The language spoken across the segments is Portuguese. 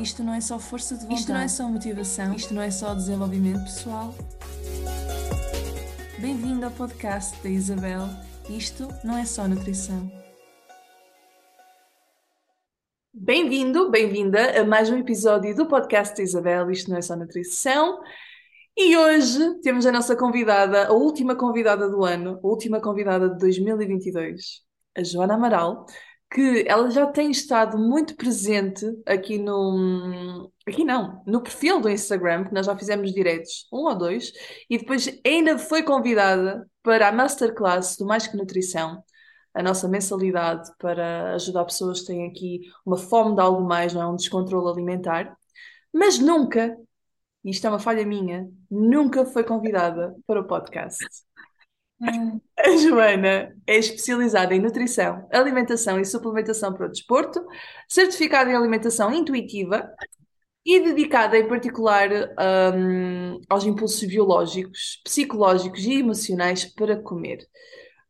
Isto não é só força de vontade. Isto não é só motivação. Isto não é só desenvolvimento pessoal. Bem-vindo ao podcast da Isabel. Isto não é só nutrição. Bem-vindo, bem-vinda a mais um episódio do podcast da Isabel. Isto não é só nutrição. E hoje temos a nossa convidada, a última convidada do ano, a última convidada de 2022, a Joana Amaral, que ela já tem estado muito presente aqui no. Aqui não, no perfil do Instagram, que nós já fizemos diretos, um ou dois, e depois ainda foi convidada para a Masterclass do Mais Que Nutrição, a nossa mensalidade para ajudar pessoas que têm aqui uma fome de algo mais, não é? Um descontrole alimentar. Mas nunca, e isto é uma falha minha, nunca foi convidada para o podcast. A Joana é especializada em nutrição, alimentação e suplementação para o desporto, certificada em alimentação intuitiva e dedicada em particular um, aos impulsos biológicos, psicológicos e emocionais para comer.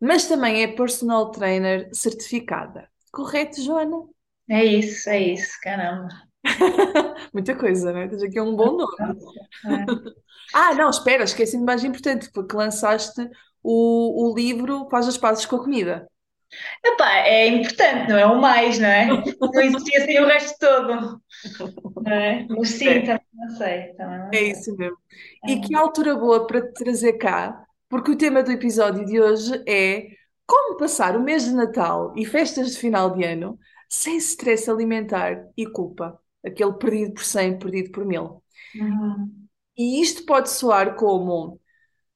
Mas também é personal trainer certificada. Correto, Joana? É isso, é isso, caramba. Muita coisa, né? Tens aqui um bom nome. É. Ah, não, espera, esqueci-me mais importante, porque lançaste o, o livro faz as pazes com a comida. Epá, é importante, não é o mais, não é? Não existia sem o resto todo. Não é? Mas sim, é. também não sei. Também não é isso mesmo. É. E que altura boa para te trazer cá, porque o tema do episódio de hoje é como passar o mês de Natal e festas de final de ano sem stress alimentar e culpa. Aquele perdido por cem, perdido por mil. Uhum. E isto pode soar como: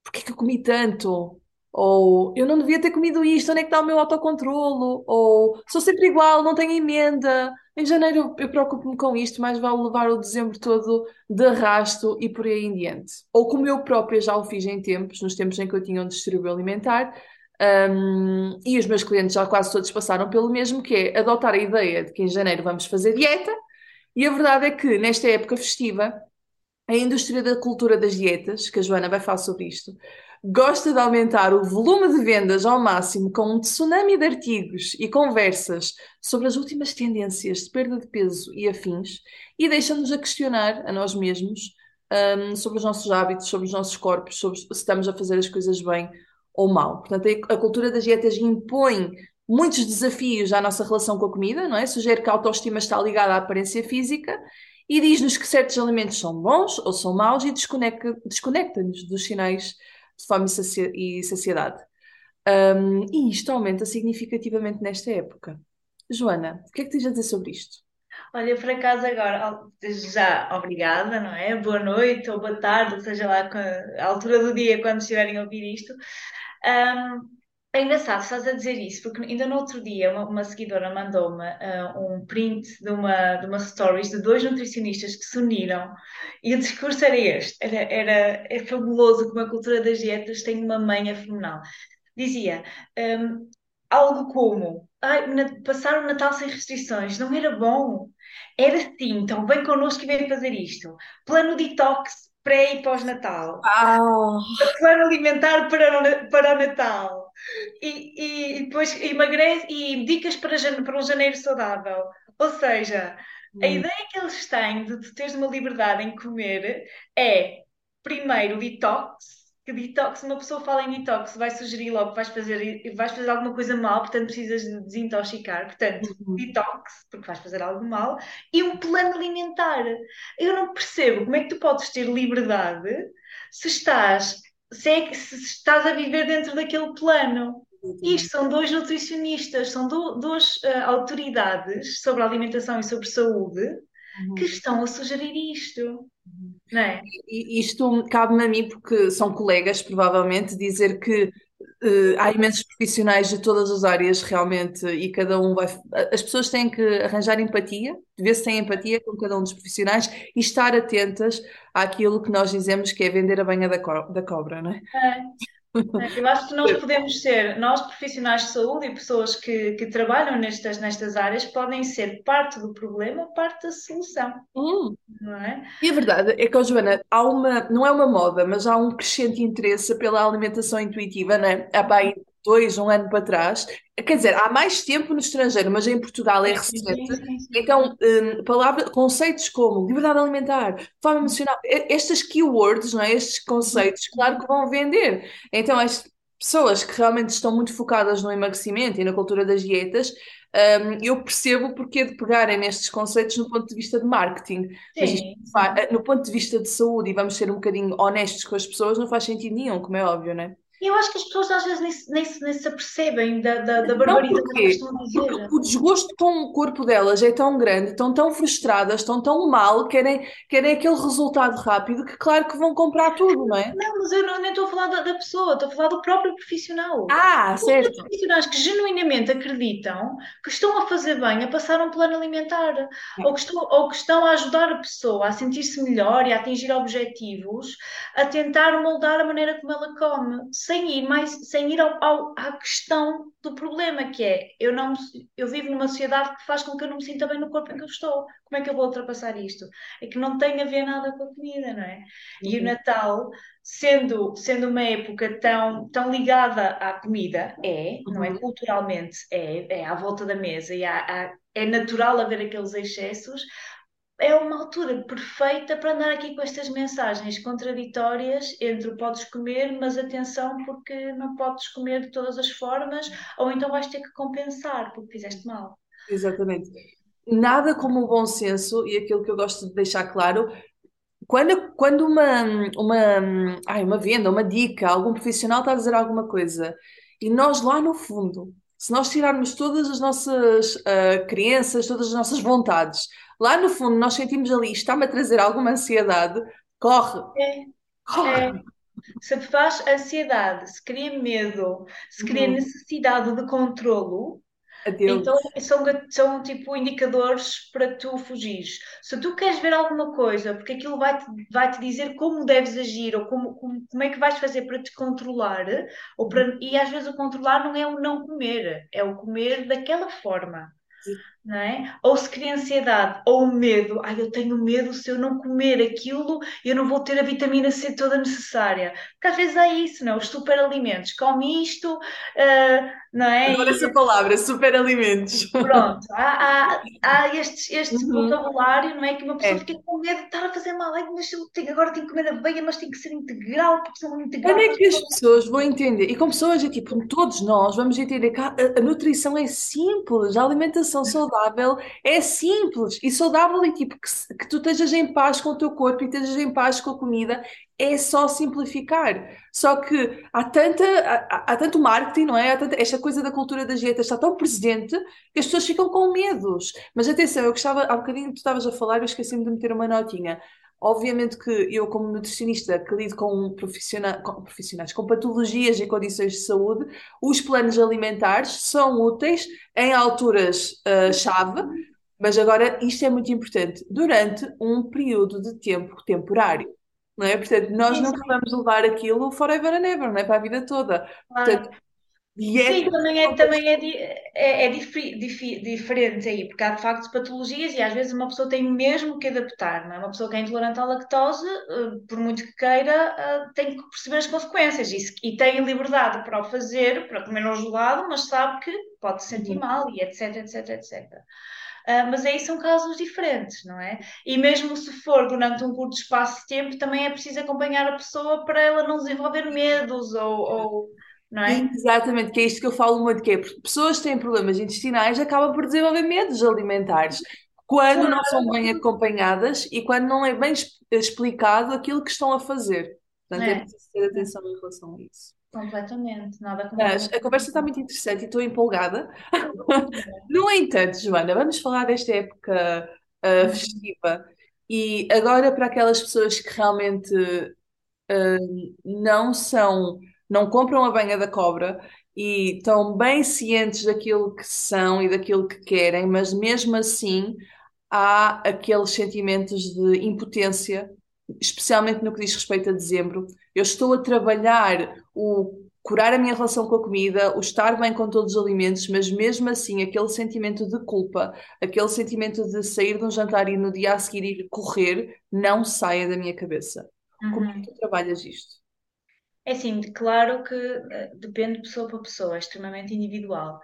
porque é que eu comi tanto? Ou eu não devia ter comido isto, onde é que está o meu autocontrolo? Ou sou sempre igual, não tenho emenda. Em janeiro eu preocupo-me com isto, mas vale levar o dezembro todo de arrasto e por aí em diante. Ou como eu própria já o fiz em tempos, nos tempos em que eu tinha um distúrbio alimentar, um, e os meus clientes já quase todos passaram pelo mesmo, que é adotar a ideia de que em janeiro vamos fazer dieta, e a verdade é que nesta época festiva, a indústria da cultura das dietas, que a Joana vai falar sobre isto, gosta de aumentar o volume de vendas ao máximo com um tsunami de artigos e conversas sobre as últimas tendências de perda de peso e afins e deixa-nos a questionar a nós mesmos um, sobre os nossos hábitos, sobre os nossos corpos, sobre se estamos a fazer as coisas bem ou mal. Portanto, a cultura das dietas impõe muitos desafios à nossa relação com a comida, não é? Sugere que a autoestima está ligada à aparência física e diz-nos que certos alimentos são bons ou são maus e desconecta-nos desconecta dos sinais fome e saciedade. Um, e isto aumenta significativamente nesta época. Joana, o que é que tens a dizer sobre isto? Olha, por acaso agora, já, obrigada, não é? Boa noite ou boa tarde, seja lá a altura do dia quando estiverem a ouvir isto. Um, é engraçado, estás a dizer isso, porque ainda no outro dia uma, uma seguidora mandou-me uh, um print de uma, de uma stories de dois nutricionistas que se uniram e o discurso era este, era, era, é fabuloso como a cultura das dietas tem uma manha fenomenal. Dizia um, algo como passar o Natal sem restrições, não era bom? Era sim, então vem connosco e vem fazer isto. Plano detox pré e pós-Natal. Oh. Plano alimentar para, para o Natal e, e, depois emagrece e dicas para, para um janeiro saudável. Ou seja, hum. a ideia que eles têm de, de teres uma liberdade em comer é primeiro detox, que detox, uma pessoa fala em detox, vai sugerir logo que vais fazer, vais fazer alguma coisa mal, portanto precisas de desintoxicar, portanto, uhum. detox, porque vais fazer algo mal, e um plano alimentar. Eu não percebo como é que tu podes ter liberdade se estás se, é, se estás a viver dentro daquele plano. Isto são dois nutricionistas, são do, duas uh, autoridades sobre alimentação e sobre saúde uhum. que estão a sugerir isto. Uhum. Não é? Isto cabe-me a mim, porque são colegas, provavelmente, dizer que Uh, há imensos profissionais de todas as áreas realmente e cada um vai. As pessoas têm que arranjar empatia, ver se têm empatia com cada um dos profissionais e estar atentas àquilo que nós dizemos que é vender a banha da, co da cobra, não é? é. É, eu acho que nós podemos ser, nós profissionais de saúde e pessoas que, que trabalham nestas, nestas áreas, podem ser parte do problema, parte da solução. Hum. Não é? E a verdade é que, oh, Joana, há uma, não é uma moda, mas há um crescente interesse pela alimentação intuitiva, não é? Há bem dois, um ano para trás. Quer dizer, há mais tempo no estrangeiro, mas em Portugal é recente. Então, hum, palavra, conceitos como liberdade alimentar, fome emocional, e- estas keywords, não é? Estes conceitos, claro que vão vender. Então, as pessoas que realmente estão muito focadas no emagrecimento e na cultura das dietas, hum, eu percebo o porquê de pegarem nestes conceitos no ponto de vista de marketing. Sim, sim. no ponto de vista de saúde, e vamos ser um bocadinho honestos com as pessoas, não faz sentido nenhum, como é óbvio, não é? Eu acho que as pessoas às vezes nem, se- nem, nem se apercebem da, da, da barbaridade que estão a Porque dizer. o desgosto com o corpo delas é tão grande, estão tão frustradas, estão tão mal, querem, querem aquele resultado rápido que, claro, que vão comprar tudo, não é? Não, mas eu não, nem estou a falar da, da pessoa, estou a falar do próprio profissional. Ah, Os certo. profissionais que genuinamente acreditam que estão a fazer bem a passar um plano alimentar, ou que estão, ou que estão a ajudar a pessoa a sentir-se melhor e a atingir objetivos, a tentar moldar a maneira como ela come, sem ir mais, sem ir ao, ao- à questão do problema, que é eu não, eu vivo numa sociedade que faz com que eu não me sinta bem no corpo em que eu estou. Como é que eu vou ultrapassar isto? É que não tem a ver nada com a comida, não é? E o Uhum. Natal sendo, sendo uma época tão, tão ligada à comida, é, não é? Uhum. Culturalmente, é, é à volta da mesa e há- há- é natural haver aqueles excessos. É uma altura perfeita para andar aqui com estas mensagens contraditórias entre podes comer, mas atenção, porque não podes comer de todas as formas, ou então vais ter que compensar porque fizeste mal. Exatamente. Nada como o bom senso e aquilo que eu gosto de deixar claro, quando, quando uma, uma, ai, uma venda, uma dica, algum profissional está a dizer alguma coisa e nós lá no fundo, se nós tirarmos todas as nossas ah, crenças, todas as nossas vontades, lá no fundo nós sentimos ali, está-me a trazer alguma ansiedade, corre, É, é. corre. Se te faz ansiedade, se cria medo, se cria Uhum. necessidade de controlo, Então, Adeus. são, ga- são tipo indicadores para tu fugires. Se tu queres ver alguma coisa, porque aquilo vai-te vai-te dizer como deves agir ou como, como, como é que vais fazer para te controlar, ou para, e às vezes o controlar não é o não comer, é o comer daquela forma, não é? Ou se cria ansiedade ou medo, ai, eu tenho medo se eu não comer aquilo, eu não vou ter a vitamina C toda necessária. Porque às vezes é isso, não é? Os superalimentos, come isto, ah, não é? Adoro essa palavra, superalimentos. Pronto, há, há, há este, este Uhum. vocabulário, não é? Que uma pessoa É. fica com medo de estar a fazer mal. Mas tenho, agora tenho que comer aveia, mas tem que ser integral, porque Quando integral. é que as pessoas vão entender? E com pessoas, é tipo, todos nós vamos entender que a, a nutrição é simples, a alimentação saudável é simples e saudável e tipo, que, que tu estejas em paz com o teu corpo e estejas em paz com a comida, é só simplificar. Só que há tanta, há, há- tanto marketing, não é? Tanta, esta coisa da cultura da dieta está tão presente que as pessoas ficam com medos. Mas atenção, eu gostava, há bocadinho tu estavas a falar, eu esqueci-me de meter uma notinha. Obviamente que eu, como nutricionista, que lido com, profissionais, com profissionais, com patologias e condições de saúde, os planos alimentares são úteis em alturas ah, chave, mas agora isto é muito importante, durante um período de tempo temporário, não é? Portanto, nós Sim, nunca vamos levar aquilo forever and ever, não é? Para a vida toda. Portanto, claro. Sim, também é, também é, é, é diferente aí, porque há de facto patologias e às vezes uma pessoa tem mesmo que adaptar, não é? Uma pessoa que é intolerante à lactose, eh, por muito que queira, eh, tem que perceber as consequências e, e tem liberdade para o fazer, para comer no gelado, mas sabe que pode se sentir Uhum. mal e etc, etc, etc. Ah, mas aí são casos diferentes, não é? E mesmo se for durante um curto espaço de tempo, também é preciso acompanhar a pessoa para ela não desenvolver medos ou, ou- não é? Exatamente, que é isto que eu falo muito, que é porque pessoas que têm problemas intestinais acabam por desenvolver medos alimentares quando não são bem acompanhadas e quando não é bem explicado aquilo que estão a fazer. Portanto, é é, preciso ter atenção em relação a isso. Completamente, nada como Mas a conversa está muito interessante e estou empolgada. No entanto, Joana, vamos falar desta época ah, festiva e agora para aquelas pessoas que realmente não são, não compram a banha da cobra e estão bem cientes daquilo que são e daquilo que querem, mas mesmo assim há aqueles sentimentos de impotência, especialmente no que diz respeito a dezembro. Eu estou a trabalhar o curar a minha relação com a comida, o estar bem com todos os alimentos, mas mesmo assim aquele sentimento de culpa, aquele sentimento de sair de um jantar e no dia a seguir ir correr, não saia da minha cabeça. Como é que Uhum. tu trabalhas isto? É assim, claro que eh, depende de pessoa para pessoa, é extremamente individual.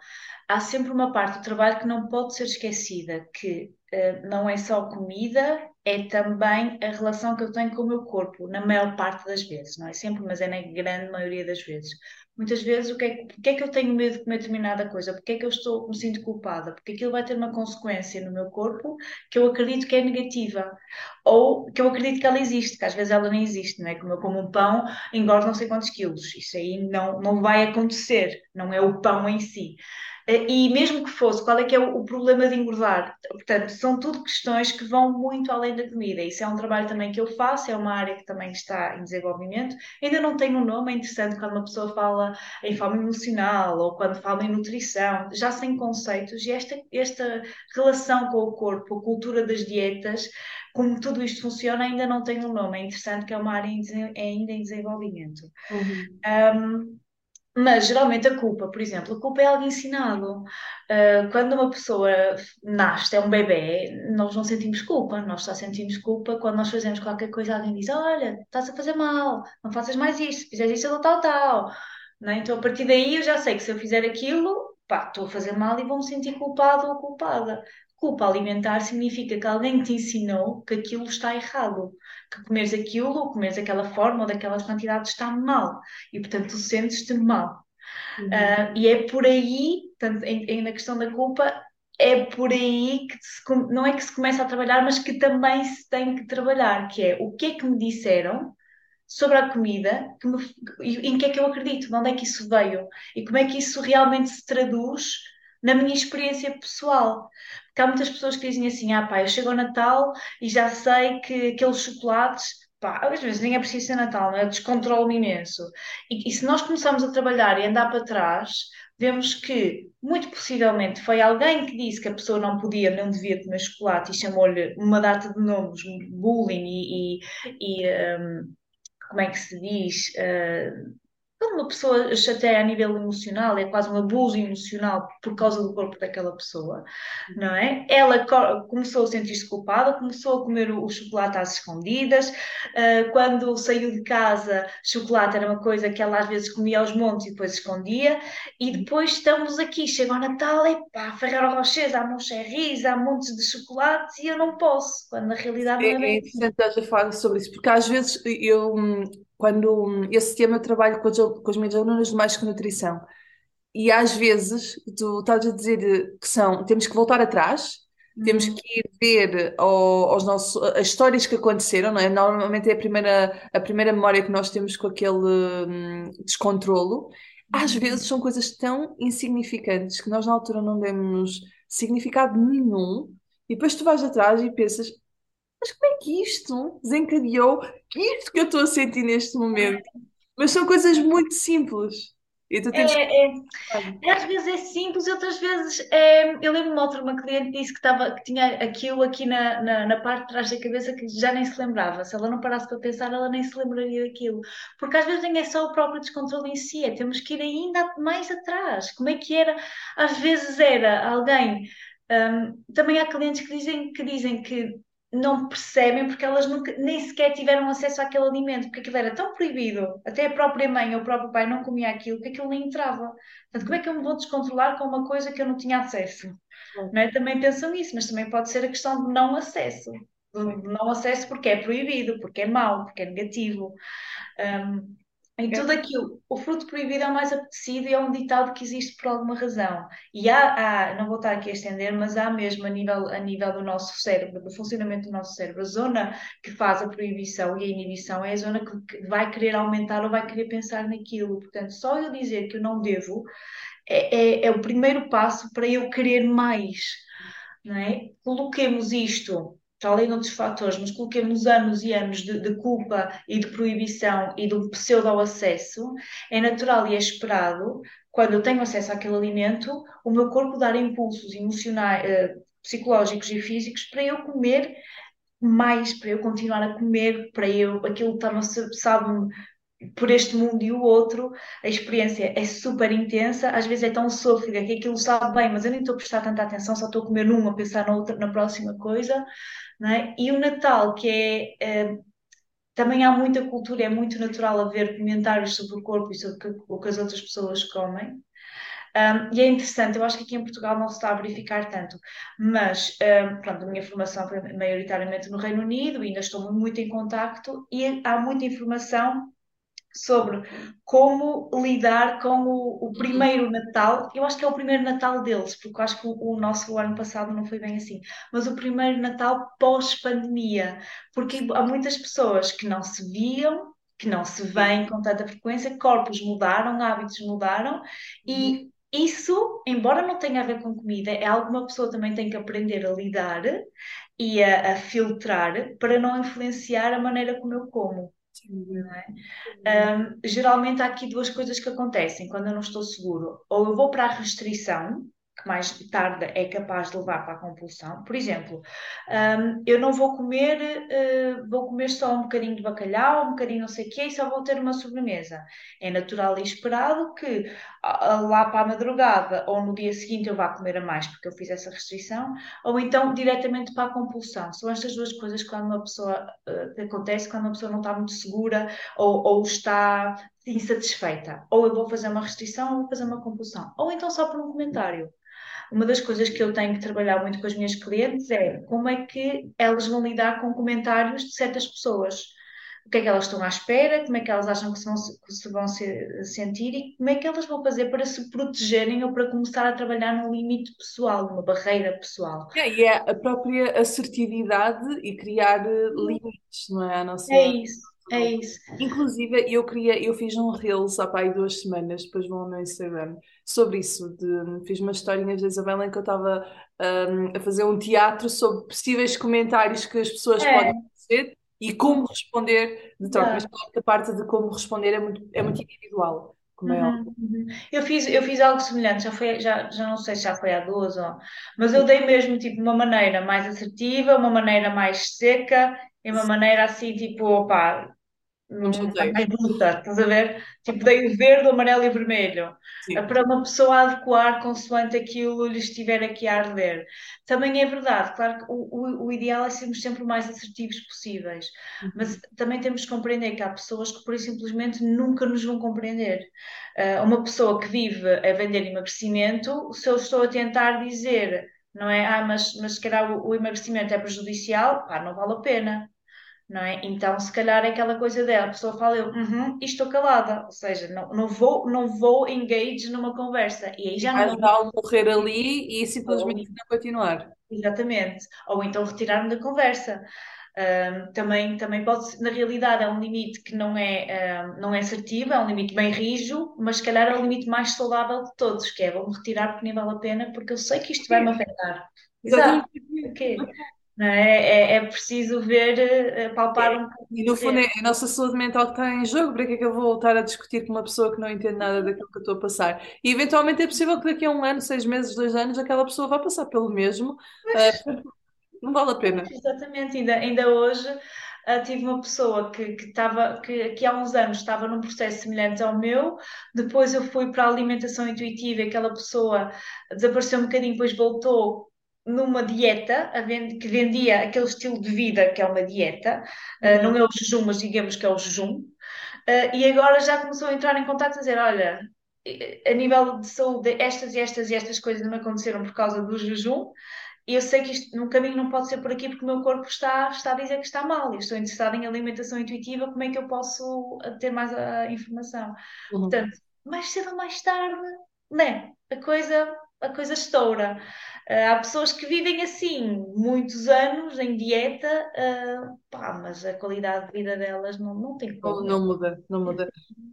Há sempre uma parte do trabalho que não pode ser esquecida, que uh, não é só comida, é também a relação que eu tenho com o meu corpo, na maior parte das vezes, não é sempre, mas é na grande maioria das vezes. Muitas vezes, o que é, porque é que eu tenho medo de comer determinada coisa? Porque é que eu estou, me sinto culpada? Porque aquilo vai ter uma consequência no meu corpo que eu acredito que é negativa. Ou que eu acredito que ela existe, que às vezes ela nem existe, não é? Como eu como um pão, engordo não sei quantos quilos. Isso aí não, não vai acontecer, não é o pão em si. Eh, e mesmo que fosse, qual é que é o, problema de engordar? Portanto, são tudo questões que vão muito além da comida. Isso é um trabalho também que eu faço, é uma área que também está em desenvolvimento. Ainda não tenho um nome, é interessante quando uma pessoa fala em fome emocional ou quando fala em nutrição, já sem conceitos, e esta, esta relação com o corpo, a cultura das dietas, como tudo isto funciona, ainda não tem um nome. É interessante que é uma área em, ainda em desenvolvimento. Uhum. Um, mas geralmente a culpa, por exemplo, a culpa é algo ensinado. Uh, quando uma pessoa nasce, é um bebê, nós não sentimos culpa. Nós só sentimos culpa quando nós fazemos qualquer coisa, alguém diz: Olha, estás a fazer mal, não faças mais isto, se fizeres isso, tal, tal. É? Então a partir daí eu já sei que se eu fizer aquilo, pá, estou a fazer mal e vou-me sentir culpado ou culpada. Culpa alimentar significa que alguém te ensinou que aquilo está errado, que comeres aquilo ou comeres aquela forma ou daquelas quantidades está mal e, portanto, tu sentes-te mal. Uhum. Uh, e é por aí, tanto, em, em, na questão da culpa, é por aí que se, não é que se começa a trabalhar, mas que também se tem que trabalhar, que é o que é que me disseram sobre a comida, que me, em que é que eu acredito, de onde é que isso veio e como é que isso realmente se traduz na minha experiência pessoal. Porque há muitas pessoas que dizem assim: ah, pá, eu chego ao Natal e já sei que aqueles chocolates. Pá, às vezes nem é preciso ser Natal, não é? Descontrolo-me imenso. E, e se nós começarmos a trabalhar e andar para trás, vemos que, muito possivelmente, foi alguém que disse que a pessoa não podia, não devia comer chocolate e chamou-lhe uma data de nomes, bullying e, e, e um, como é que se diz? Uh, quando uma pessoa chateia a nível emocional, é quase um abuso emocional por causa do corpo daquela pessoa, não é? Ela começou a sentir-se culpada, começou a comer o, chocolate às escondidas. Uh, quando saiu de casa, chocolate era uma coisa que ela às vezes comia aos montes e depois escondia. E depois estamos aqui, chega ao Natal, e pá, Ferrero Rocher, há moncherries, há montes de chocolates e eu não posso, quando na realidade não é. É, é interessante a falar sobre isso, porque às vezes eu hum, quando esse tema eu trabalho com, as, com as minhas alunas mais que nutrição. E às vezes tu estás a dizer que são, temos que voltar atrás, uhum. temos que ir ver ao, aos nossos, as histórias que aconteceram, não é? Normalmente é a primeira, a primeira memória que nós temos com aquele hum, descontrolo. Às uhum. vezes são coisas tão insignificantes que nós na altura não demos significado nenhum, e depois tu vais atrás e pensas, mas como é que isto desencadeou isto que eu estou a sentir neste momento? Mas são coisas muito simples. E tu tens é, é, às vezes é simples, outras vezes é. Eu lembro-me outra, uma cliente disse que, estava, que tinha aquilo aqui na, na, na, parte de trás da cabeça que já nem se lembrava. Se ela não parasse para pensar, ela nem se lembraria daquilo. Porque às vezes nem é só o próprio descontrole em si, é temos que ir ainda mais atrás. Como é que era? Às vezes era alguém. Um, também há clientes que dizem que, dizem que não percebem porque elas nunca, nem sequer tiveram acesso àquele alimento, porque aquilo era tão proibido, até a própria mãe ou o próprio pai não comia aquilo, que aquilo nem entrava. Portanto, como é que eu me vou descontrolar com uma coisa que eu não tinha acesso? Não é? Também pensam nisso, mas também pode ser a questão de não acesso. De não acesso porque é proibido, porque é mau, porque é negativo. Um, em tudo aquilo, o fruto proibido é o mais apetecido e é um ditado que existe por alguma razão. E há, há, não vou estar aqui a estender, mas há mesmo a nível, a nível do nosso cérebro, do funcionamento do nosso cérebro, a zona que faz a proibição e a inibição é a zona que, que vai querer aumentar ou vai querer pensar naquilo. Portanto, só eu dizer que eu não devo é, é, é o primeiro passo para eu querer mais. Não é? Coloquemos isto para além de outros fatores, mas coloquemos anos e anos de, de, culpa e de proibição e um pseudo-acesso, é natural e é esperado, quando eu tenho acesso àquele alimento, o meu corpo dar impulsos emocionais, eh, psicológicos e físicos para eu comer mais, para eu continuar a comer, para eu, aquilo está-me, sabe por este mundo e o outro, a experiência é super intensa, às vezes é tão sofrida que aquilo sabe bem, mas eu nem estou a prestar tanta atenção, só estou a comer numa, a pensar na outra, na próxima coisa, é? E o Natal, que é, é, também há muita cultura, é muito natural haver comentários sobre o corpo e sobre o que as outras pessoas comem. Um, e é interessante, eu acho que aqui em Portugal não se está a verificar tanto, mas um, pronto, a minha formação foi maioritariamente no Reino Unido, ainda estou muito em contacto e há muita informação sobre como lidar com o, o, primeiro Natal. Eu acho que é o primeiro Natal deles, porque eu acho que o, o nosso ano passado não foi bem assim, mas o primeiro Natal pós-pandemia, porque há muitas pessoas que não se viam. Que não se veem com tanta frequência, corpos mudaram, hábitos mudaram, e isso, embora não tenha a ver com comida, é algo que uma pessoa também tem que aprender a lidar e a, a filtrar para não influenciar a maneira como eu como. É? Um, geralmente há aqui duas coisas que acontecem quando eu não estou seguro. Ou eu vou para a restrição, que mais tarde é capaz de levar para a compulsão. Por exemplo, um, eu não vou comer, uh, vou comer só um bocadinho de bacalhau, um bocadinho não sei o quê, e só vou ter uma sobremesa. É natural e esperado que lá para a madrugada ou no dia seguinte eu vá comer a mais porque eu fiz essa restrição, ou então diretamente para a compulsão. São estas duas coisas quando uma pessoa que acontece quando uma pessoa não está muito segura ou, ou está insatisfeita. Ou eu vou fazer uma restrição ou vou fazer uma compulsão. Ou então só por um comentário uma das coisas que eu tenho que trabalhar muito com as minhas clientes é como é que elas vão lidar com comentários de certas pessoas. O que é que elas estão à espera, como é que elas acham que se vão, que se vão se, sentir e como é que elas vão fazer para se protegerem ou para começar a trabalhar num limite pessoal, numa barreira pessoal. É, e é a própria assertividade e criar eh, limites, não é? A nossa... É isso. É isso. Inclusive, eu queria, eu fiz um Reels há pai duas semanas, depois vão ao meu Instagram, sobre isso. De, fiz uma historinha de Isabela em que eu estava um, a fazer um teatro sobre possíveis comentários que as pessoas é. podem fazer e como responder de troca. Mas claro que a parte de como responder é muito, é muito individual. Como é uhum, uhum. Eu fiz, eu fiz algo semelhante, já, foi, já, já não sei se já foi há duas ou. Mas eu dei mesmo tipo uma maneira mais assertiva, uma maneira mais seca e uma maneira assim, tipo, opá, num mais bruta, estás a ver? Tipo, dei o verde, o amarelo e o vermelho. Sim. Para uma pessoa adequar consoante aquilo lhe estiver aqui a arder. Também é verdade, claro que o, o, o ideal é sermos sempre o mais assertivos possíveis, uhum. mas também temos que compreender que há pessoas que, por e simplesmente, nunca nos vão compreender. Uh, uma pessoa que vive a vender emagrecimento, se eu estou a tentar dizer, não é? Ah, mas, mas se calhar o, o emagrecimento é prejudicial, pá, não vale a pena não é? Então, se calhar é aquela coisa dela, a pessoa fala eu, uhum, e estou calada, ou seja, não, não vou, não vou engage numa conversa e aí já Vai não morrer ali e simplesmente não continuar. Exatamente, ou então retirar-me da conversa. Um, também, também pode, na realidade, é um limite que não é, um, não é assertivo, é um limite bem rijo, mas se calhar é o limite mais saudável de todos, que é vou-me retirar porque nem vale a pena, porque eu sei que isto vai me afetar. Exato. Okay. É, é, é, preciso ver, eh, palpar um pouco. E no fundo é a nossa saúde mental que está em jogo, para que é que eu vou voltar a discutir com uma pessoa que não entende nada daquilo que eu estou a passar? E eventualmente é possível que daqui a um ano, seis meses, dois anos, aquela pessoa vá passar pelo mesmo. Mas, uh, não vale a pena. Exatamente, ainda, ainda hoje uh, tive uma pessoa que, que, estava, que, que há uns anos estava num processo semelhante ao meu, depois eu fui para a alimentação intuitiva e aquela pessoa desapareceu um bocadinho, depois voltou numa dieta que vendia aquele estilo de vida que é uma dieta, uh, não é o jejum, mas digamos que é o jejum, uh, e agora já começou a entrar em contato a dizer: Olha, a nível de saúde, estas e estas e estas coisas me aconteceram por causa do jejum. E eu sei que isto no caminho não pode ser por aqui porque o meu corpo está, está a dizer que está mal. Eu estou interessada em alimentação intuitiva, como é que eu posso ter mais a informação? Uhum. Portanto, mais cedo ou mais tarde, né? A coisa, a coisa estoura. Uh, há pessoas que vivem assim muitos anos em dieta, uh, pá, mas a qualidade de vida delas não, não tem como. Não, não muda, não muda.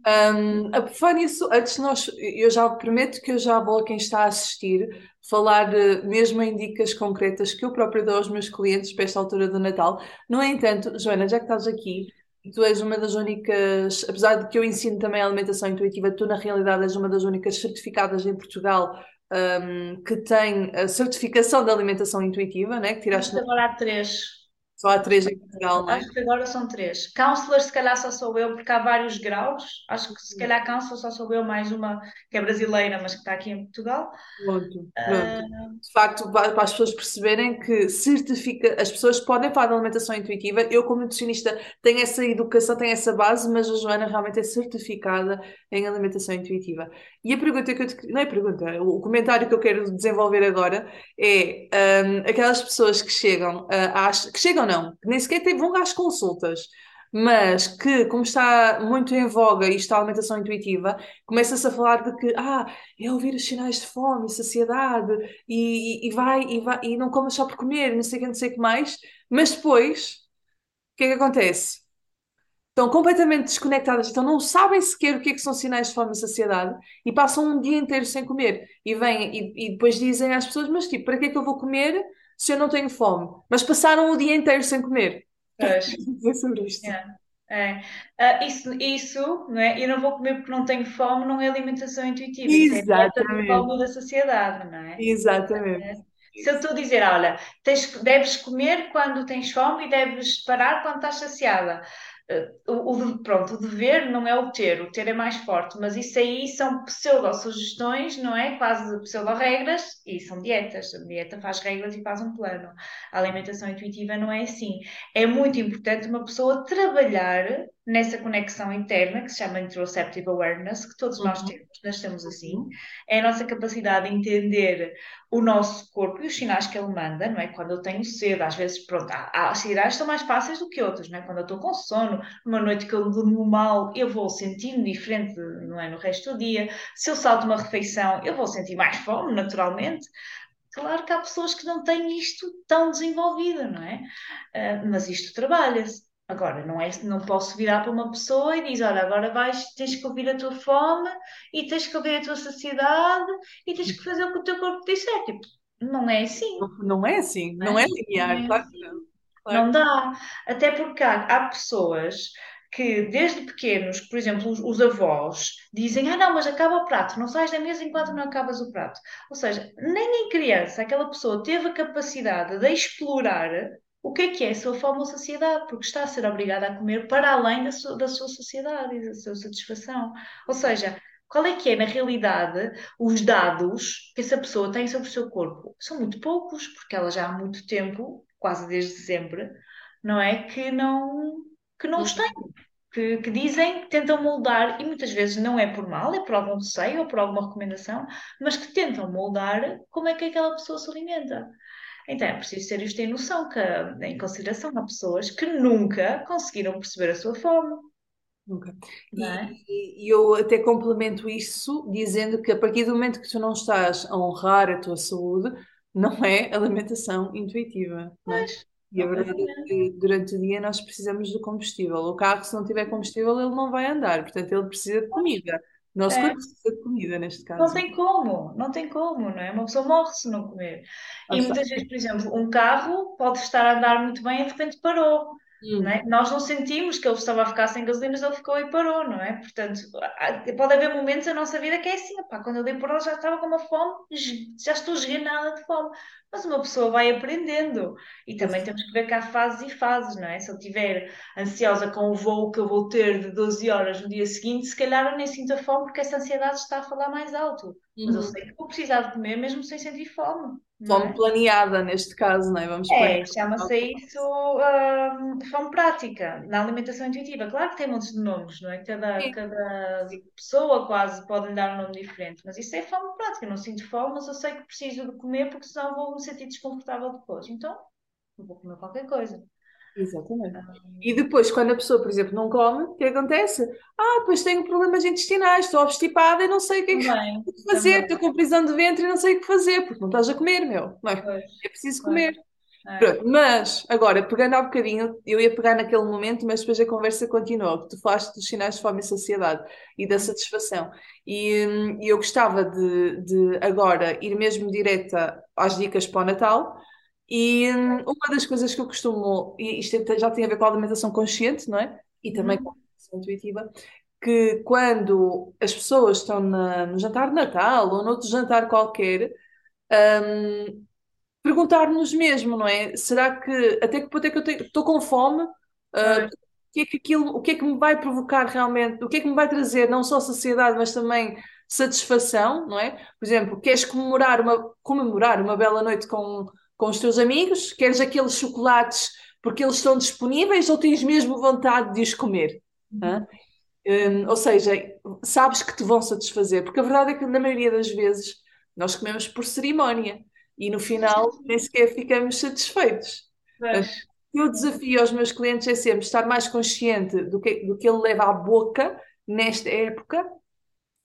Um, a falar nisso, antes nós, eu já prometo que eu já vou a quem está a assistir falar mesmo em dicas concretas que eu próprio dou aos meus clientes para esta altura do Natal. No entanto, Joana, já que estás aqui, tu és uma das únicas, apesar de que eu ensino também a alimentação intuitiva, tu na realidade és uma das únicas certificadas em Portugal um, que tem a certificação de alimentação intuitiva, né? que tiraste. Agora há três. Só há três em Portugal, não é? Acho que agora são três. Counselor, se calhar só sou eu, porque há vários graus. Acho que se calhar counselor só sou eu, mais uma que é brasileira, mas que está aqui em Portugal. Pronto, pronto. De facto, pa- para as pessoas perceberem que certifica, as pessoas podem falar de alimentação intuitiva. Eu, como nutricionista, tenho essa educação, tenho essa base, mas a Joana realmente é certificada em alimentação intuitiva. E a pergunta que eu te, não é pergunta, o comentário que eu quero desenvolver agora é hum, aquelas pessoas que chegam, ah, às, que chegam não, que nem sequer vão às consultas. Mas que, como está muito em voga isto da alimentação intuitiva, começa-se a falar de que ah, é ouvir os sinais de fome e saciedade e, e, e vai, e vai e não comas só por comer, não sei o que, não sei o que mais. Mas depois, o que é que acontece? Estão completamente desconectadas, então não sabem sequer o que é que são sinais de fome e saciedade e passam um dia inteiro sem comer. E vêm e, e depois dizem às pessoas: Mas tipo, para que é que eu vou comer se eu não tenho fome? Mas passaram o dia inteiro sem comer. Pois. dizer sobre isto. É, é. Ah, isso, isso, não é? Eu não vou comer porque não tenho fome, não é alimentação intuitiva, isso é Exatamente, fome da saciedade, não é? exatamente. Se eu estou a dizer, olha, tens, deves comer quando tens fome e deves parar quando estás saciada. Eh, o, o pronto, o dever não é o ter, o ter é mais forte, mas isso aí são pseudo-sugestões, não é? Quase pseudo-regras e são dietas. A dieta faz regras e faz um plano. A alimentação intuitiva não é assim. É muito importante uma pessoa trabalhar nessa conexão interna que se chama interoceptive awareness, que todos nós Uhum, temos, nascemos assim. uhum, É a nossa capacidade de entender o nosso corpo e os sinais que ele manda, não é? Quando eu tenho sede, às vezes, pronto, há, há sinais que são mais fáceis do que outros, não é? Quando eu estou com sono, numa noite que eu durmo mal, eu vou sentir-me diferente, não é? No resto do dia. Se eu salto uma refeição, eu vou sentir mais fome, naturalmente. Claro que há pessoas que não têm isto tão desenvolvido, não é? Ah, mas isto trabalha-se. Agora, não é, não posso virar para uma pessoa e dizer, olha, agora vais, tens que ouvir a tua fome e tens que ouvir a tua saciedade e tens que fazer o que o teu corpo disser. Tipo, não é assim, Não é assim, não não é? linear, é claro que assim. não. Não Claro dá. Até porque há, há pessoas que, desde pequenos, por exemplo, os, os avós, dizem: Ah, não, mas acaba o prato, não sais da mesa enquanto não acabas o prato. Ou seja, nem em criança aquela pessoa teve a capacidade de explorar o que é que é a sua fome ou saciedade, porque está a ser obrigada a comer para além da sua, da sua saciedade e da sua satisfação. Ou seja, qual é que é, na realidade, os dados que essa pessoa tem sobre o seu corpo? São muito poucos, porque ela já há muito tempo, quase desde sempre, não é? Que não, que não os não. tem. Que, que dizem, que tentam moldar, e muitas vezes não é por mal, é por algum receio ou por alguma recomendação, mas que tentam moldar como é que aquela pessoa se alimenta. Então é preciso ter isto em noção, que, em consideração há pessoas que nunca conseguiram perceber a sua fome, Nunca. é? E, e eu até complemento isso dizendo que a partir do momento que tu não estás a honrar a tua saúde, não é alimentação intuitiva, não é? E a verdade é que durante o dia nós precisamos de combustível. O carro, se não tiver combustível, ele não vai andar. Portanto, ele precisa de comida. Nosso É. de comida, neste Não caso. tem como, não tem como, não é? Uma pessoa morre se não comer. Lá E muitas vezes, por exemplo, um carro pode estar a andar muito bem e de repente parou, não Hum, é? Nós não sentimos que ele estava a ficar sem gasolina, mas ele ficou e parou, não é? Portanto, pode haver momentos na nossa vida que é assim, quando eu dei por ela já estava com uma fome, já estou esganada de fome. Mas uma pessoa vai aprendendo. E também temos que ver que há fases e fases, não é? Se eu estiver ansiosa com o voo que eu vou ter de 12 horas no dia seguinte, se calhar eu nem sinto a fome porque essa ansiedade está a falar mais alto. Mas eu uhum. sei que vou precisar de comer mesmo sem sentir fome, não Fome é? planeada, neste caso, não é? Vamos É, chama-se isso hum, fome prática, na alimentação intuitiva. Claro que tem de nomes, não é? Cada, Sim, cada pessoa quase pode lhe dar um nome diferente, mas isso é fome prática. Eu não sinto fome, mas eu sei que preciso de comer porque senão vou me sentir desconfortável depois. Então, eu vou comer qualquer coisa. Exatamente. E depois, quando a pessoa, por exemplo, não come, o que acontece? Ah, depois tenho problemas intestinais, estou obstipada e não sei o que é também, que fazer, também. estou com prisão de ventre e não sei o que fazer, porque não estás a comer, meu. Não é? Pois, É preciso pois. comer. É. Pronto, mas, agora, pegando há bocadinho, eu ia pegar naquele momento, mas depois a conversa continuou, que tu falaste dos sinais de fome e saciedade e da satisfação. E hum, e eu gostava de, de agora ir mesmo direta às dicas para o Natal. E hum, uma das coisas que eu costumo, e isto já tem a ver com a alimentação consciente, não é? E também com a Uhum. alimentação intuitiva, que quando as pessoas estão na- no jantar de Natal ou noutro jantar qualquer, hum, perguntar-nos mesmo, não é? Será que até que ponto é que eu estou com fome? Uh, o que é que aquilo, o que é que me vai provocar realmente? O que é que me vai trazer não só saciedade, mas também satisfação, não é? Por exemplo, queres comemorar uma, comemorar uma bela noite com, com os teus amigos? Queres aqueles chocolates porque eles estão disponíveis ou tens mesmo vontade de os comer? Uhum. Um, ou seja, sabes que te vão satisfazer, porque a verdade é que na maioria das vezes nós comemos por cerimónia e no final nem sequer ficamos satisfeitos. Mas... O meu desafio aos meus clientes é sempre estar mais consciente do que, do que ele leva à boca nesta época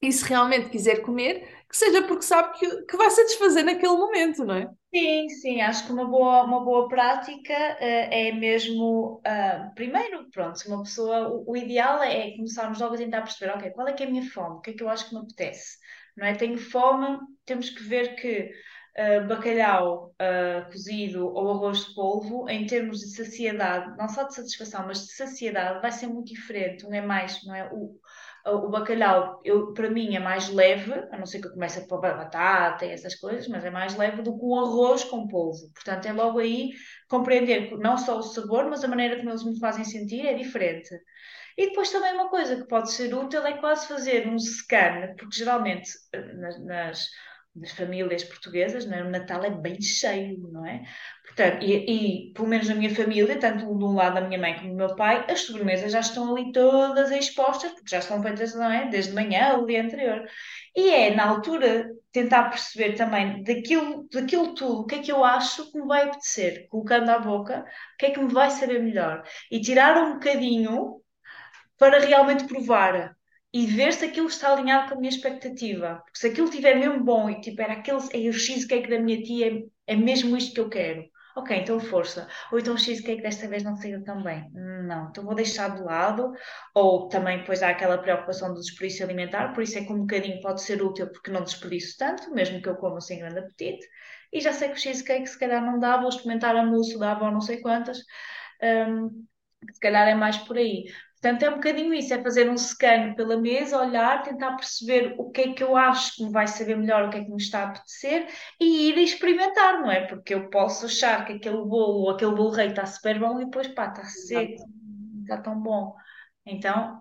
e se realmente quiser comer, que seja porque sabe que, que vai satisfazer naquele momento, não é? Sim, sim, acho que uma boa, uma boa prática uh, é mesmo, uh, primeiro, pronto, uma pessoa, o, o, ideal é começarmos logo a tentar perceber, ok, qual é que é a minha fome, o que é que eu acho que me apetece, não é? Tenho fome, temos que ver que uh, bacalhau cozido ou arroz de polvo, em termos de saciedade, não só de satisfação, mas de saciedade, vai ser muito diferente, um é mais, não é? O, o bacalhau, eu, para mim, é mais leve, a não ser que eu comece a pôr batata e essas coisas, mas é mais leve do que o arroz com polvo. Portanto, é logo aí compreender não só o sabor, mas a maneira como eles me fazem sentir é diferente. E depois também uma coisa que pode ser útil é quase fazer um scan, porque geralmente eh, nas, nas famílias portuguesas, não é? o Natal é bem cheio, não é? Portanto, e, e, pelo menos na minha família, tanto de um lado da minha mãe como do meu pai, as sobremesas já estão ali todas expostas, porque já estão feitas, não é? Desde manhã, o dia anterior. E é, na altura, tentar perceber também daquilo, daquilo tudo, o que é que eu acho que me vai apetecer, colocando à boca, o que é que me vai saber melhor. E tirar um bocadinho para realmente provar e ver se aquilo está alinhado com a minha expectativa. Porque se aquilo estiver mesmo bom e tipo, era aquele é o cheesecake da minha tia, é, é mesmo isto que eu quero. Ok, então força. Ou então o cheesecake desta vez não saiu tão bem. Não, então vou deixar de lado. Ou também depois há aquela preocupação do desperdício alimentar, por isso é que um bocadinho pode ser útil porque não desperdiço tanto, mesmo que eu coma sem grande apetite. E já sei que o cheesecake se calhar não dá, vou experimentar a mousse, dava ou não sei quantas. Um, se calhar é mais por aí. Portanto, é um bocadinho isso, é fazer um scan pela mesa, olhar, tentar perceber o que é que eu acho que me vai saber melhor, o que é que me está a apetecer e ir experimentar, não é? Porque eu posso achar que aquele bolo ou aquele bolo rei está super bom e depois, pá, está seco, está tão bom. Então,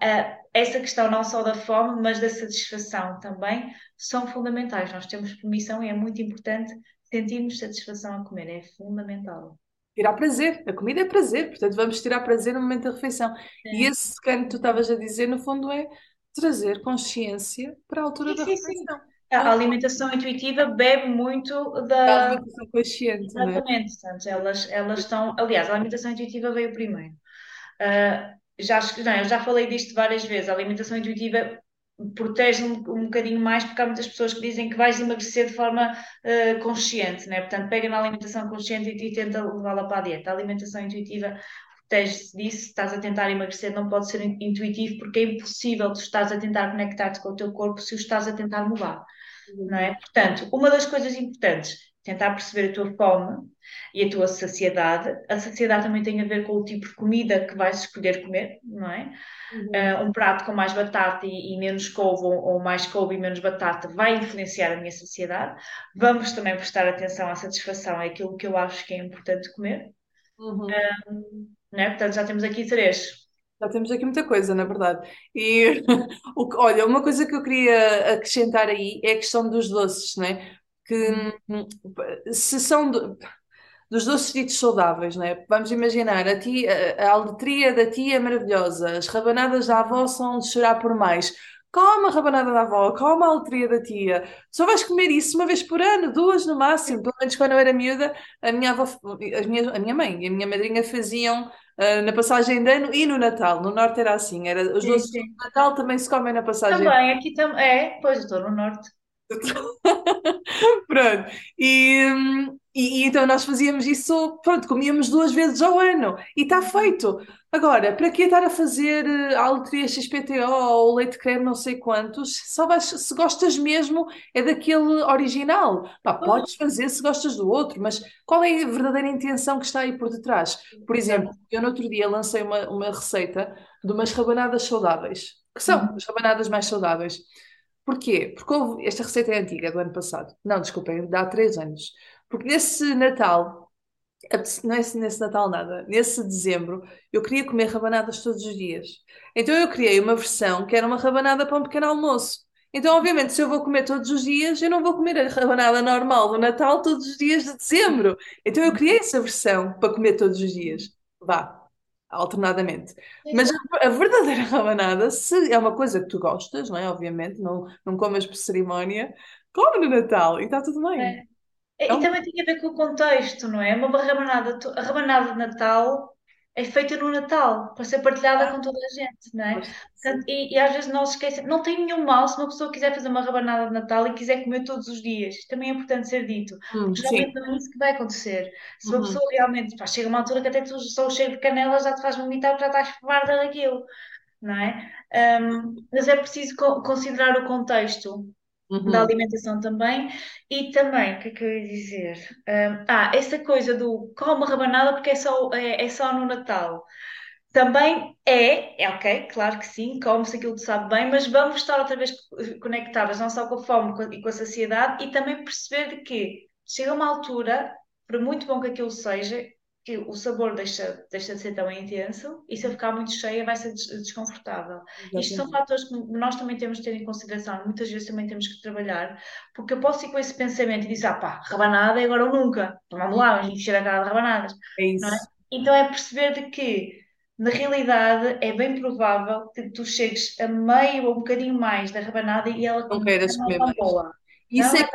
essa questão não só da fome, mas da satisfação também são fundamentais. Nós temos permissão e é muito importante sentirmos satisfação a comer, é fundamental tirar prazer. A comida é prazer, portanto vamos tirar prazer no momento da refeição. E esse scan que tu estavas a dizer, no fundo, é trazer consciência para a altura sim, da refeição. A alimentação intuitiva bebe muito da, alimentação consciente. É? Exatamente, é? portanto, elas, elas estão. Aliás, a alimentação intuitiva veio primeiro. Uh, já, não, eu já falei disto várias vezes. A alimentação intuitiva protege um, um bocadinho mais, porque há muitas pessoas que dizem que vais emagrecer de forma uh, consciente, né? portanto, pega na alimentação consciente e, e tenta levá-la para a dieta. A alimentação intuitiva protege-se disso, se estás a tentar emagrecer não pode ser intuitivo, porque é impossível tu estás a tentar conectar-te com o teu corpo se o estás a tentar mudar, não é? Portanto, uma das coisas importantes tentar perceber a tua fome e a tua saciedade. A saciedade também tem a ver com o tipo de comida que vais escolher comer, não é? Uhum. Uh, um prato com mais batata e, e menos couve, ou, ou, mais couve e menos batata, vai influenciar a minha saciedade. Vamos também prestar atenção à satisfação, é aquilo que eu acho que é importante comer. Uhum. Uh, é? Portanto, já temos aqui três. Já temos aqui muita coisa, na verdade. E olha, uma coisa que eu queria acrescentar aí é a questão dos doces, né? Que hum, se são dos doces ditos saudáveis, né? Vamos imaginar, a, tia, a, aletria da tia é maravilhosa, as rabanadas da avó são de chorar por mais. Come a rabanada da avó, come a aletria da tia. Só vais comer isso uma vez por ano, duas no máximo. Pelo menos quando eu era miúda, a minha avó, a minha, a minha mãe e a minha madrinha faziam uh, na passagem de ano e no Natal. No Norte era assim, era, os doces de Natal também se comem na passagem. Também, aqui também, é, pois estou no Norte. Pronto. E, e, e, então nós fazíamos isso, pronto, comíamos duas vezes ao ano e está feito. Agora, para que estar a fazer eh, a aletria XPTO ou leite creme não sei quantos? Só vais, se gostas mesmo é daquele original. Pá, podes fazer se gostas do outro, mas qual é a verdadeira intenção que está aí por detrás? Por exemplo, eu no outro dia lancei uma, uma receita de umas rabanadas saudáveis, que são uhum. as rabanadas mais saudáveis. Porquê? Porque houve, esta receita é antiga, do ano passado. Não, desculpem, dá três anos. Porque nesse Natal, não é nesse Natal nada, nesse dezembro, eu queria comer rabanadas todos os dias. Então eu criei uma versão que era uma rabanada para um pequeno almoço. Então, obviamente, se eu vou comer todos os dias, eu não vou comer a rabanada normal do Natal todos os dias de dezembro. Então eu criei essa versão para comer todos os dias. Vá, alternadamente. Mas a, verdadeira rabanada, se é uma coisa que tu gostas, não é? Obviamente, não, não comas por cerimónia, come no Natal e está tudo bem. É. E, e Então, também tem a ver com o contexto, não é? Uma rabanada, a rabanada de Natal é feita no Natal, para ser partilhada com toda a gente, não é? Portanto, e, e às vezes não se esquece, não tem nenhum mal se uma pessoa quiser fazer uma rabanada de Natal e quiser comer todos os dias. Também é importante ser dito, Hum, geralmente não é isso que vai acontecer. Se uma Uhum, pessoa realmente, pá, chega uma altura que até tu, só o cheiro de canela já te faz vomitar porque já estás farta daquilo, não é? Ahm, mas é preciso co- considerar o contexto da uhum. alimentação também. E também, o que é que eu ia dizer? Um, ah, essa coisa do come rabanada porque é só, é, é só no Natal. Também é, é ok, claro que sim, come-se aquilo que sabe bem, mas vamos estar outra vez conectadas, não só com a fome e com a saciedade, e também perceber de que chega uma altura, por muito bom que aquilo seja, que o sabor deixa, deixa de ser tão intenso, e se eu ficar muito cheia vai ser des- desconfortável. Isto são Exatamente. fatores que nós também temos de ter em consideração, muitas vezes também temos que trabalhar, porque eu posso ir com esse pensamento e dizer, ah pá, rabanada é agora ou nunca, então vamos lá, vamos encher a cara de rabanadas, É não é? isso. Então é perceber de que na realidade, é bem provável que tu chegues a meio ou um bocadinho mais da rabanada e ela Não queiras comer mais. boa. Não Isso é, é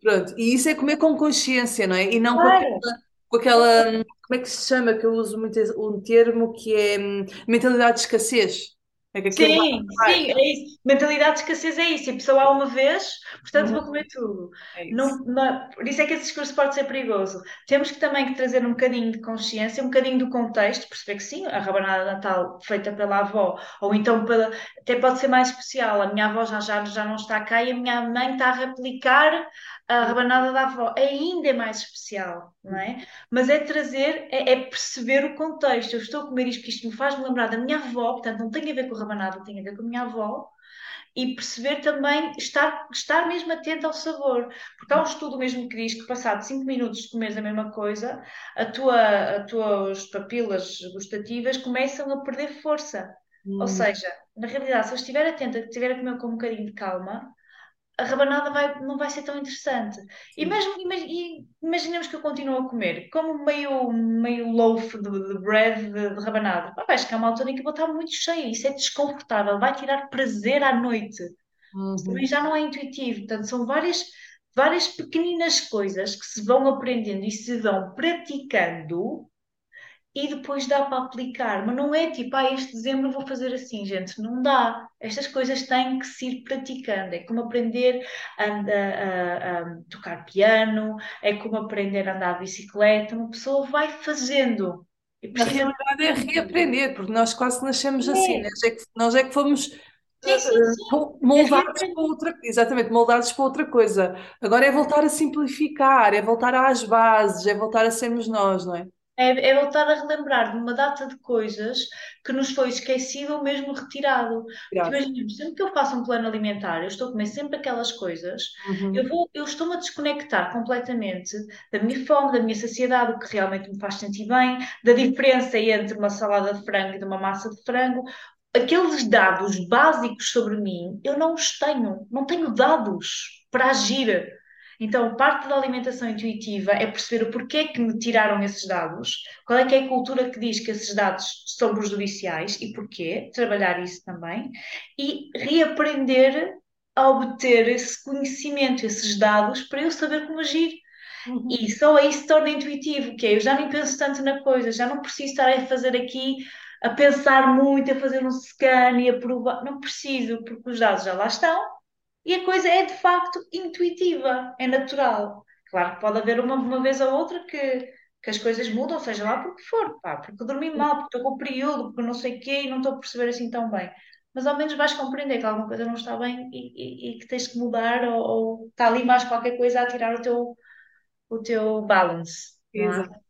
pronto, e isso é comer com consciência, não é? E não com aquela, Claro, com aquela, como é que se chama? Que eu uso muito um termo que é hum, mentalidade de escassez. É que Sim, vai. sim, é isso. Mentalidade de escassez é isso. E a pessoa há uma vez, portanto vou Uhum. comer tudo. É isso. Não, não- por isso é que esse discurso pode ser perigoso. Temos que também que trazer um bocadinho de consciência, um bocadinho do contexto, perceber que sim, a rabanada de Natal feita pela avó, ou então pela, até pode ser mais especial. A minha avó já, já, já não está cá e a minha mãe está a replicar a rabanada da avó. Ainda é mais especial, não é? Mas é trazer, é, é perceber o contexto. Eu estou a comer isto porque isto me faz-me lembrar da minha avó, portanto não tem a ver com rabanada, tem a ver com a minha avó. E perceber também, estar, estar mesmo atento ao sabor. Porque há um estudo mesmo que diz que passado 5 minutos de comeres a mesma coisa, a tua, a tuas papilas gustativas começam a perder força. Ou Hum, seja, na realidade, se eu estiver atenta, estiver a comer com um bocadinho de calma, a rabanada vai, não vai ser tão interessante. E mesmo ima- imaginemos que eu continuo a comer, como meio, meio loaf de, de bread de, de rabanada. Ah, vai chegar uma altura em que eu vou estar muito cheia, isso é desconfortável, vai tirar prazer à noite. Isso também Uhum. já não é intuitivo. Portanto, são várias, várias pequeninas coisas que se vão aprendendo e se vão praticando e depois dá para aplicar, mas não é tipo, ah, este dezembro vou fazer assim, gente, não dá. Estas coisas têm que se ir praticando. É como aprender a, a- a tocar piano, é como aprender a andar de bicicleta. Uma pessoa vai fazendo e precisa de realidade é reaprender, porque nós quase nascemos assim, né? É, Nós é que, nós é que fomos sim, sim, eh, sim. É moldados para reaprender. outra, exatamente, moldados para outra coisa. Agora é voltar a simplificar, é voltar às bases, é voltar a sermos nós, não é? É, é voltar a relembrar de uma data de coisas que nos foi esquecido ou mesmo retirado. Imaginemos, sempre que eu faço um plano alimentar, eu estou a comer sempre aquelas coisas, eu Uhum. vou, eu estou-me a desconectar completamente da minha fome, da minha saciedade, o que realmente me faz sentir bem, da diferença entre uma salada de frango e de uma massa de frango. Aqueles dados básicos sobre mim, eu não os tenho, não tenho dados para agir. Então, parte da alimentação intuitiva é perceber o porquê que me tiraram esses dados, qual é que é a cultura que diz que esses dados são prejudiciais e porquê, trabalhar isso também, e reaprender a obter esse conhecimento, esses dados, para eu saber como agir. Uhum. E só aí se torna intuitivo, que é, eu já nem penso tanto na coisa, já não preciso estar a fazer aqui, a pensar muito, a fazer um scan e a provar, não preciso, porque os dados já lá estão, e a coisa é de facto intuitiva, é natural. Claro que pode haver uma, uma vez ou outra que, que as coisas mudam, seja lá porque for, pá, porque dormi mal, porque estou com o período, porque não sei o quê e não estou a perceber assim tão bem. Mas ao menos vais compreender que alguma coisa não está bem e, e- e que tens que mudar ou, ou está ali mais qualquer coisa a tirar o teu, o teu balance, é? Exato,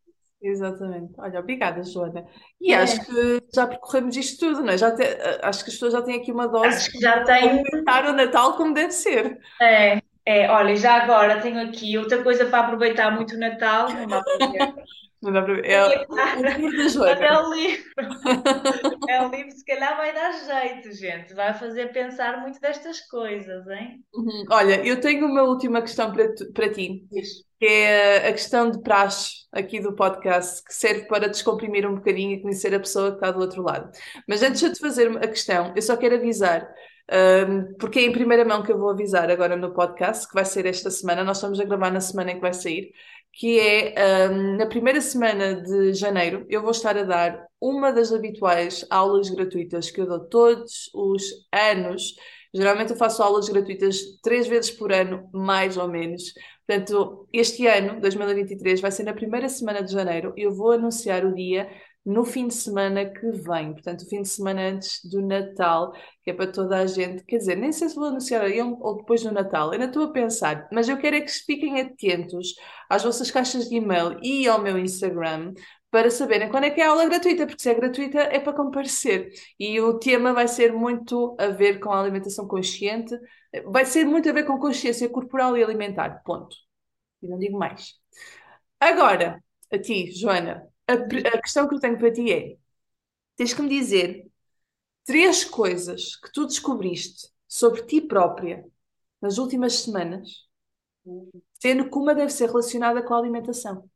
exatamente. Olha, obrigada, Joana. E acho É, que já percorremos isto tudo, não é? Já te- acho que as pessoas já têm aqui uma dose acho que já para aproveitar o Natal como deve ser. É, É, olha, já agora tenho aqui outra coisa para aproveitar muito o Natal, não dá para ver. Não dá para ver. É minha o livro da mas é o livro. É o livro, se calhar vai dar jeito, gente. Vai fazer pensar muito destas coisas, hein? Uhum. Olha, eu tenho uma última questão para, tu- para ti, que é a questão de praxe aqui do podcast, que serve para descomprimir um bocadinho e conhecer a pessoa que está do outro lado. Mas antes de te fazer a questão, eu só quero avisar, hum, porque é em primeira mão que eu vou avisar agora no podcast, que vai ser esta semana, nós estamos a gravar na semana em que vai sair, que é, hum, na primeira semana de janeiro, eu vou estar a dar uma das habituais aulas gratuitas que eu dou todos os anos. Geralmente eu faço aulas gratuitas três vezes por ano, mais ou menos. Portanto, este ano, 2023, vai ser na primeira semana de janeiro eu vou anunciar o dia no fim de semana que vem. Portanto, o fim de semana antes do Natal, que é para toda a gente. Quer dizer, nem sei se vou anunciar aí ou depois do Natal, ainda estou a pensar, mas eu quero é que fiquem atentos às vossas caixas de e-mail e ao meu Instagram. Para saberem quando é que é a aula gratuita, porque se é gratuita é para comparecer. E o tema vai ser muito a ver com a alimentação consciente, vai ser muito a ver com consciência corporal e alimentar. Ponto. E não digo mais. Agora, a ti, Joana, a, a questão que eu tenho para ti é: tens que me dizer três coisas que tu descobriste sobre ti própria nas últimas semanas, sendo que uma deve ser relacionada com a alimentação.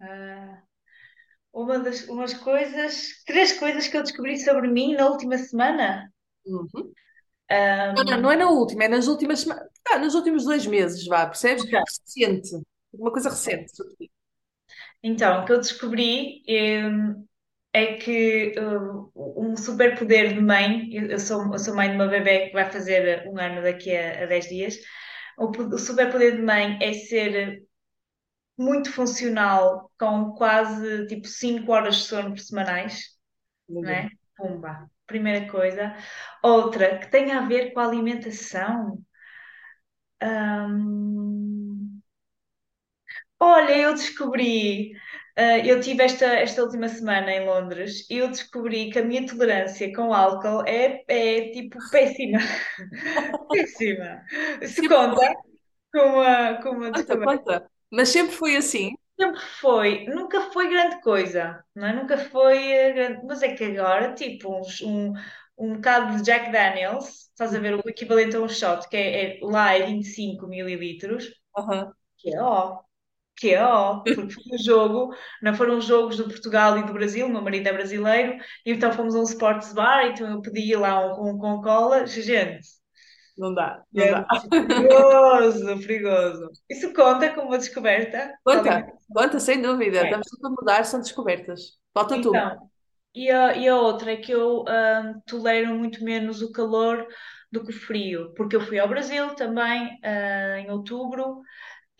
Ah, uma das umas coisas, três coisas que eu descobri sobre mim na última semana. Uhum. Não, não, não é na última, é nas últimas semanas. Ah, nos últimos dois meses, vá, percebes? Recente. Uma coisa recente sobre ti. Então, o que eu descobri ahm, é que ahm, um superpoder de mãe, eu eu sou, eu sou mãe de uma bebé que vai fazer um ano daqui a, a 10 dias. O, o superpoder de mãe é ser muito funcional, com quase tipo 5 horas de sono por semanais. Meu não é? Pumba, primeira coisa. Outra que tem a ver com a alimentação. Hum, olha, eu descobri, ah, eu tive esta, esta última semana em Londres e eu descobri que a minha tolerância com álcool é, é tipo péssima. Péssima. Se Sempre conta com uma, com uma Conta, descoberta. conta. Mas sempre foi assim. Sempre foi, nunca foi grande coisa, não é? Nunca foi eh, grande, mas é que agora, tipo, uns- um, um bocado de Jack Daniels, estás a ver o equivalente a um shot, que é, é- lá é 25 mililitros, Aham. que é ó, que é ó, porque foi um jogo, não foram os jogos do Portugal e do Brasil, meu marido é brasileiro, e então fomos a um sports bar, então eu pedi lá um, um com cola, gente, Não dá, não é dá. perigoso, perigoso. Isso conta como uma descoberta Conta, conta, sem dúvida. Estamos tudo a mudar, são descobertas. Falta tu. Então, e a, e a outra é que eu ahm, tolero muito menos o calor do que o frio, porque eu fui ao Brasil também, ah, em outubro,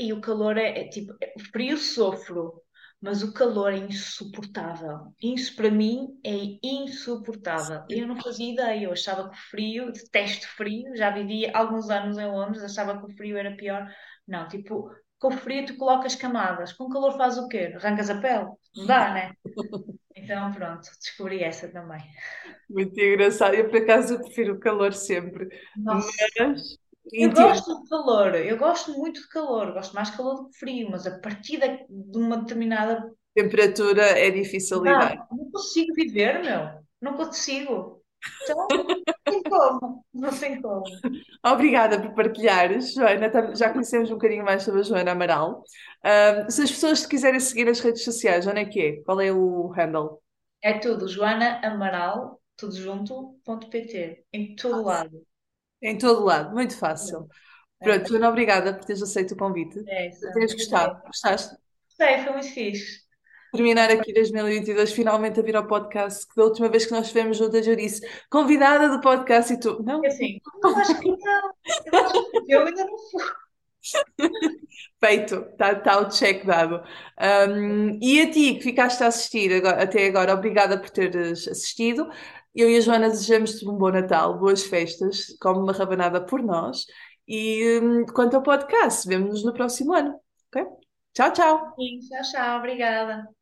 e o calor é, é tipo, é- o frio sofro, mas o calor é insuportável. Isso para mim é insuportável. Eu não fazia ideia, eu achava que o frio, detesto frio, já vivi alguns anos em Londres, achava que o frio era pior. Não, tipo, com o frio tu colocas camadas, com calor faz o quê? Arrancas a pele? Não dá, né? Então, pronto, descobri essa também. Muito engraçado. Eu, por acaso, eu prefiro o calor sempre. Nossa, Mas eu gosto de calor, eu gosto muito de calor, gosto mais de calor do que frio, mas a partir de uma determinada. Temperatura é difícil lidar. Não, não consigo viver, meu. Não consigo. Então, não tem como. Não tem como. Obrigada por partilhares, Joana. Já conhecemos um bocadinho mais sobre a Joana Amaral. Ahm, se as pessoas te quiserem seguir nas redes sociais, onde é que é? Qual é o handle? É tudo, Joana Amaral, tudo junto, ponto PT, em todo lado. Em todo lado, muito fácil. É, Pronto, Joana, obrigada por teres aceito o convite. é Por essa. teres gostado. Gostaste? Sei, foi muito fixe. Terminar aqui 2022, finalmente a vir ao podcast, que da última vez que nós estivemos juntas eu disse convidada do podcast e tu, não? É Assim, eu acho que não. Eu acho que eu ainda não fui. Feito, está tá tá o check dado. Um, e a ti que ficaste a assistir agora- até agora, obrigada por teres assistido. Eu e a Joana desejamos-te um bom Natal, boas festas, come uma rabanada por nós. E quanto ao podcast, vemo-nos no próximo ano. ok? Tchau, tchau. Sim, Tchau, tchau, obrigada.